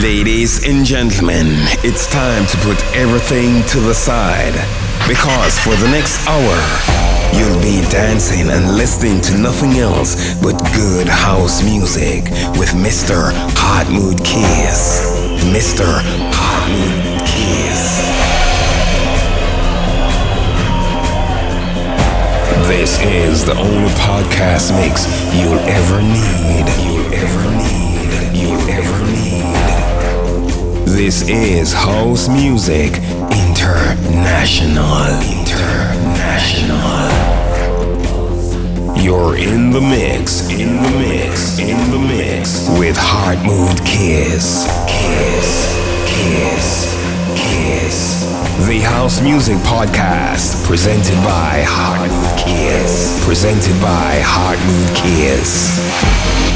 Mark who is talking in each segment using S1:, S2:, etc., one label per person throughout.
S1: Ladies and gentlemen, it's time to put everything to the side because for the next hour, you'll be dancing and listening to nothing else but good house music with Mr. Hot Mood Kiss. Mr. Hot Mood Kiss. This is the only podcast mix you'll ever need. You'll ever need. This is House Music International. International. You're in the mix, in the mix, in the mix with Heart Mood Kiss. Kiss, kiss, kiss. The House Music Podcast, presented by Heart Mood Kiss. Presented by Heart Mood Kiss.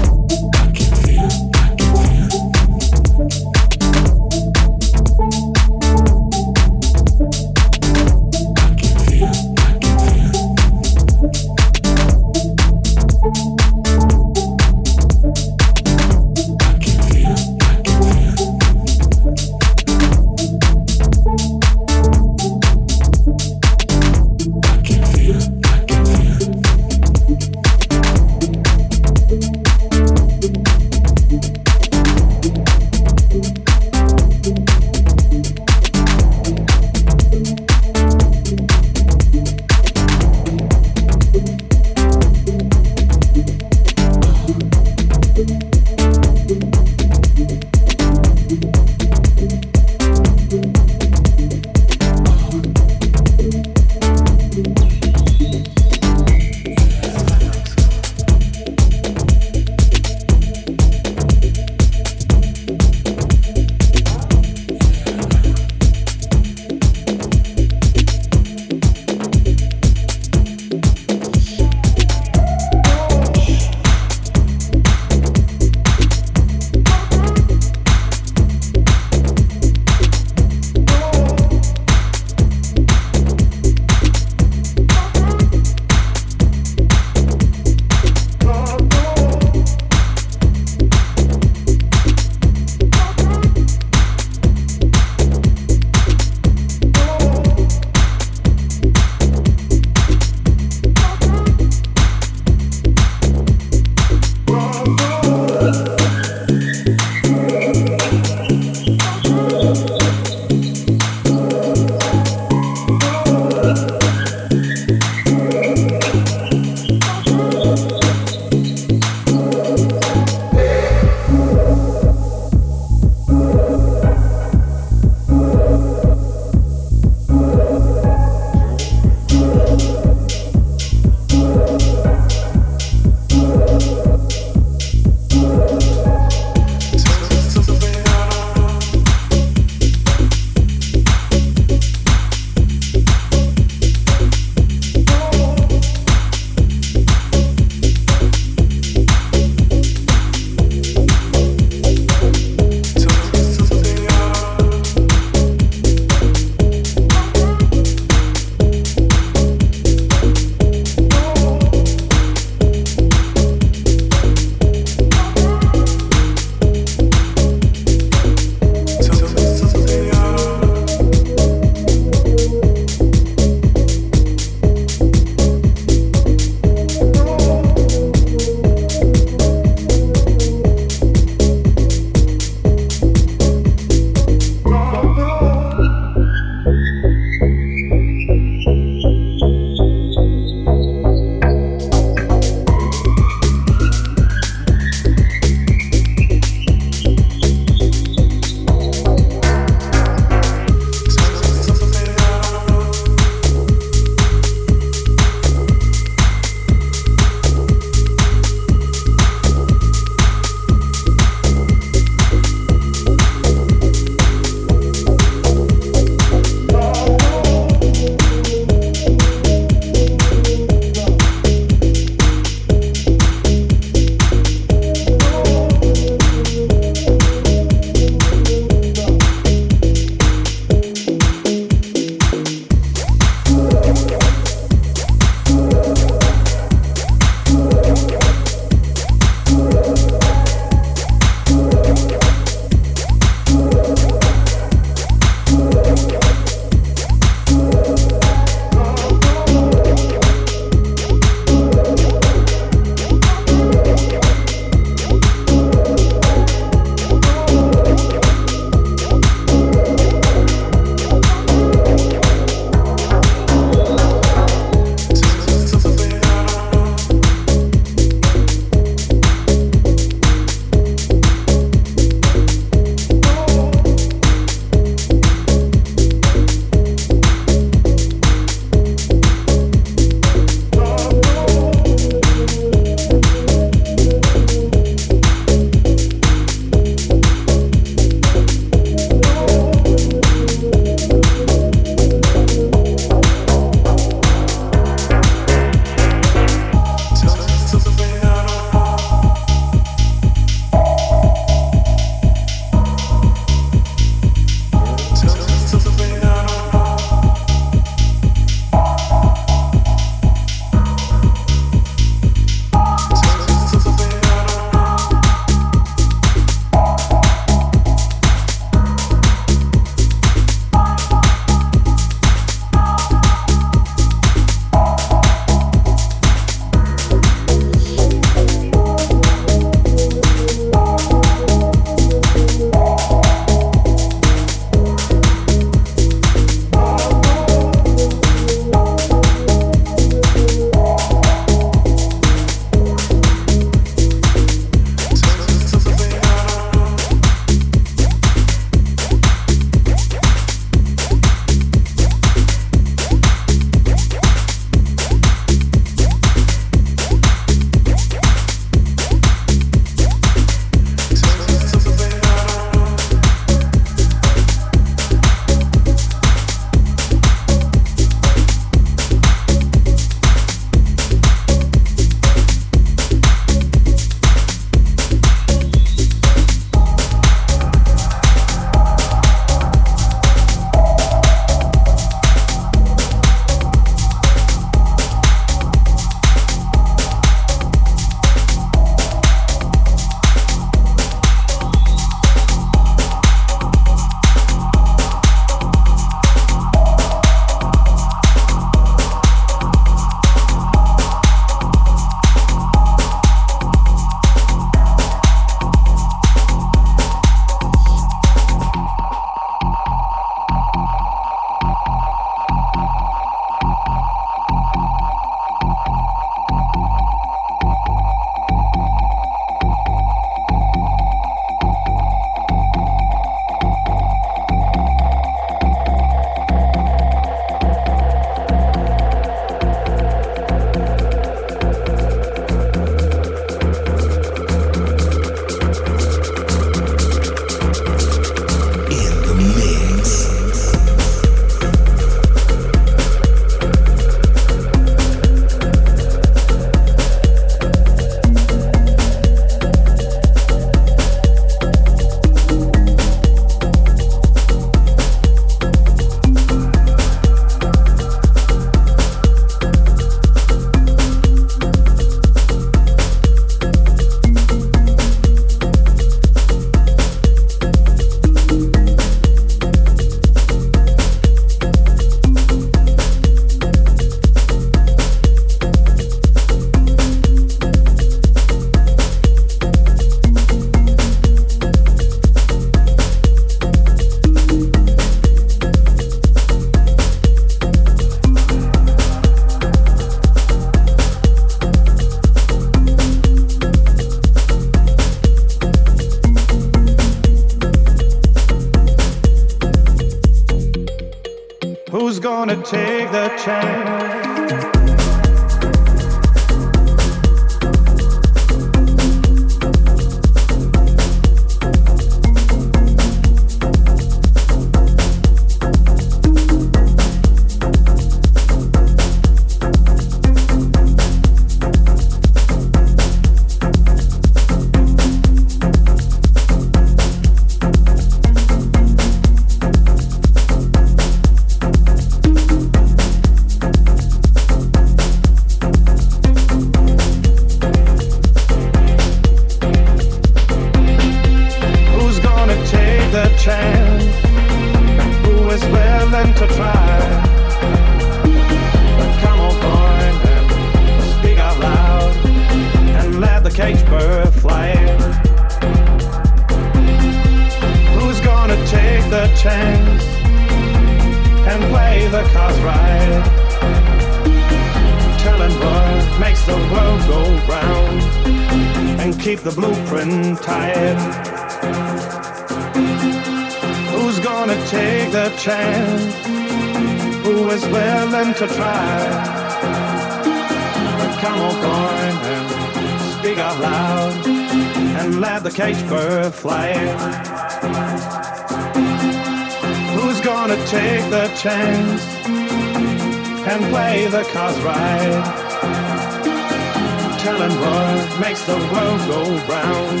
S2: Telling what makes the world go round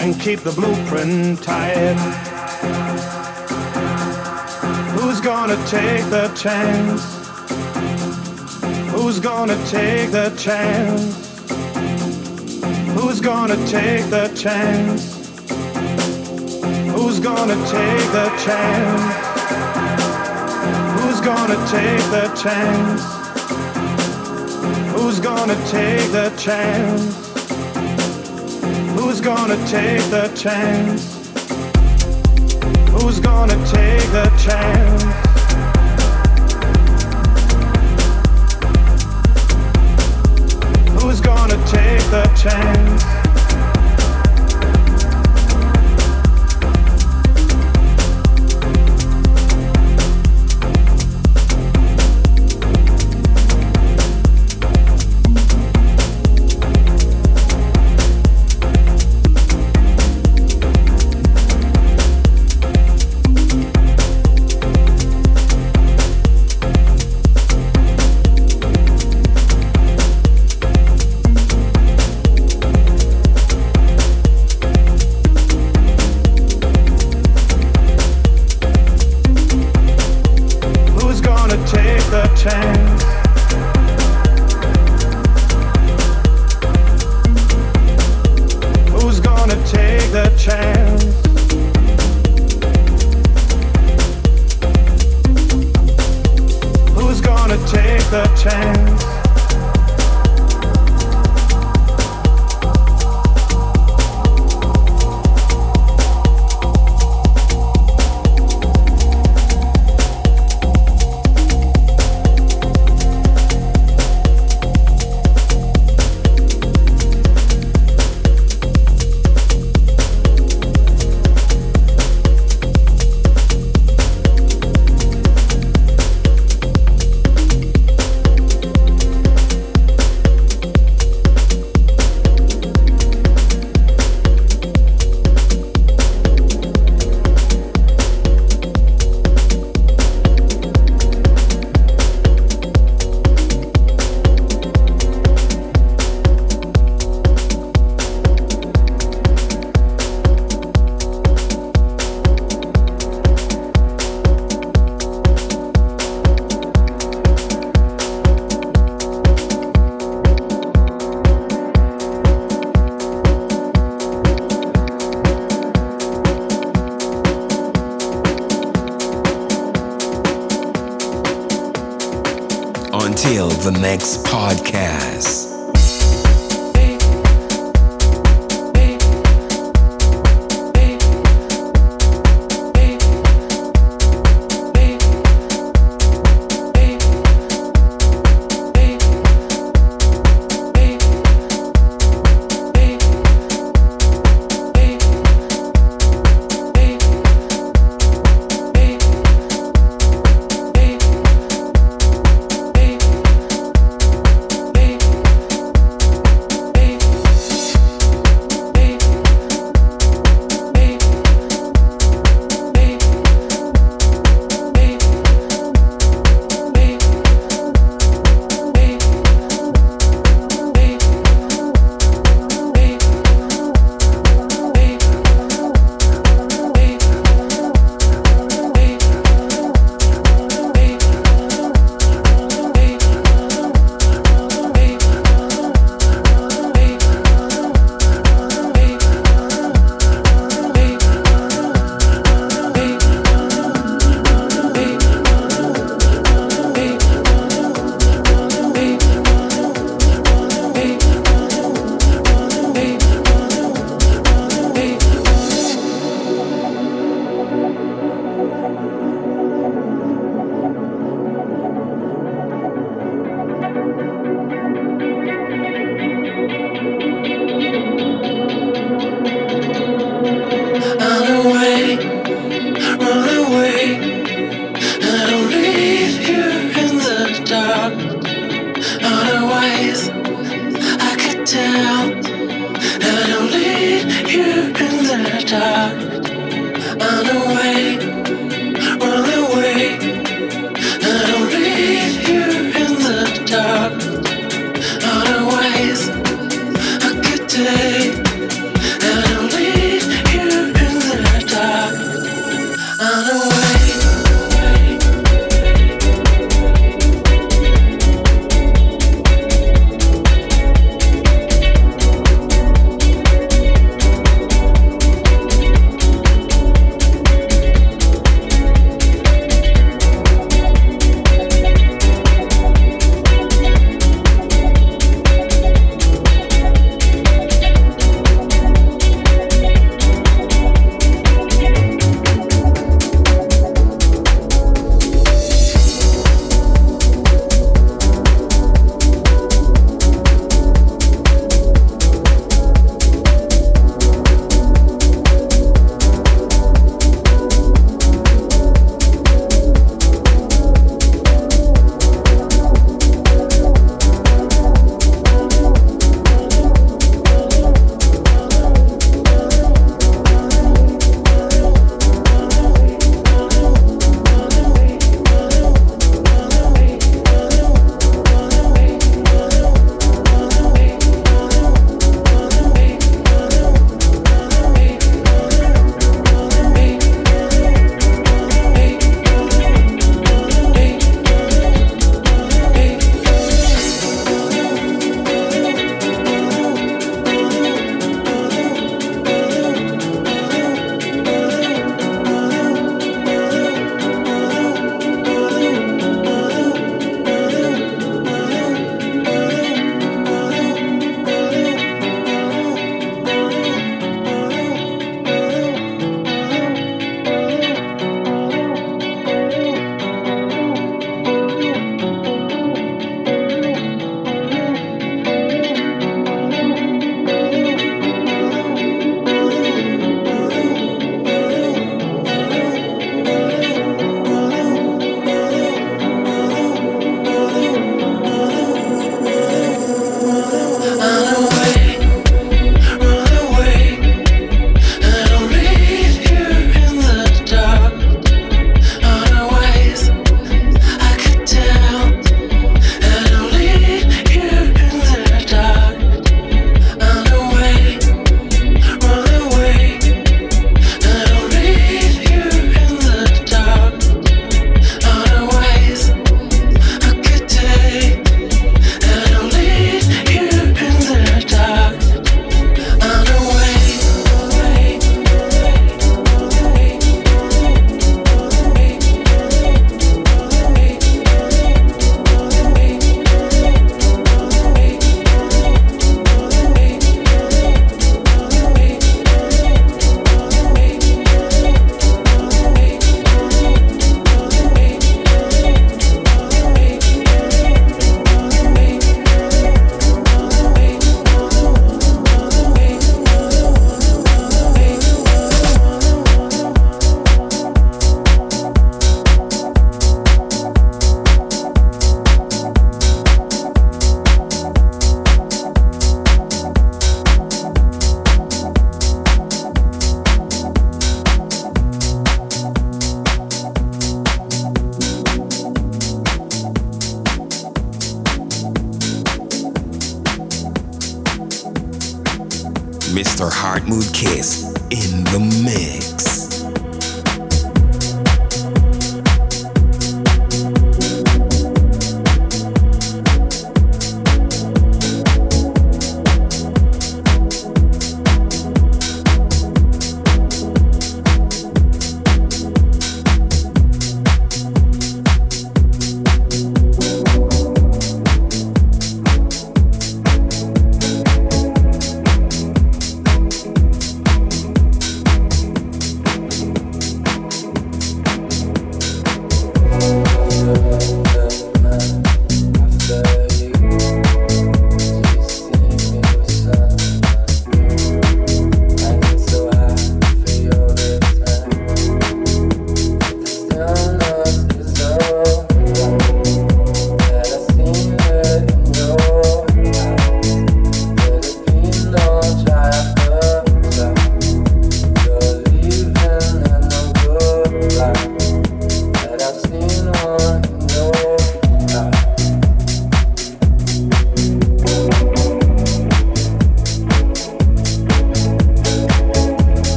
S2: and keep the blueprint tight. Who's gonna take the chance? Who's gonna take the chance? Who's gonna take the chance? Who's gonna take the chance? Who's gonna take the chance? Who's gonna take the chance? Who's gonna take the chance? Who's gonna take the chance? Who's gonna take the chance? Next. I
S3: know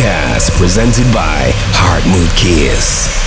S3: Podcast presented by Heart Mood Kiss.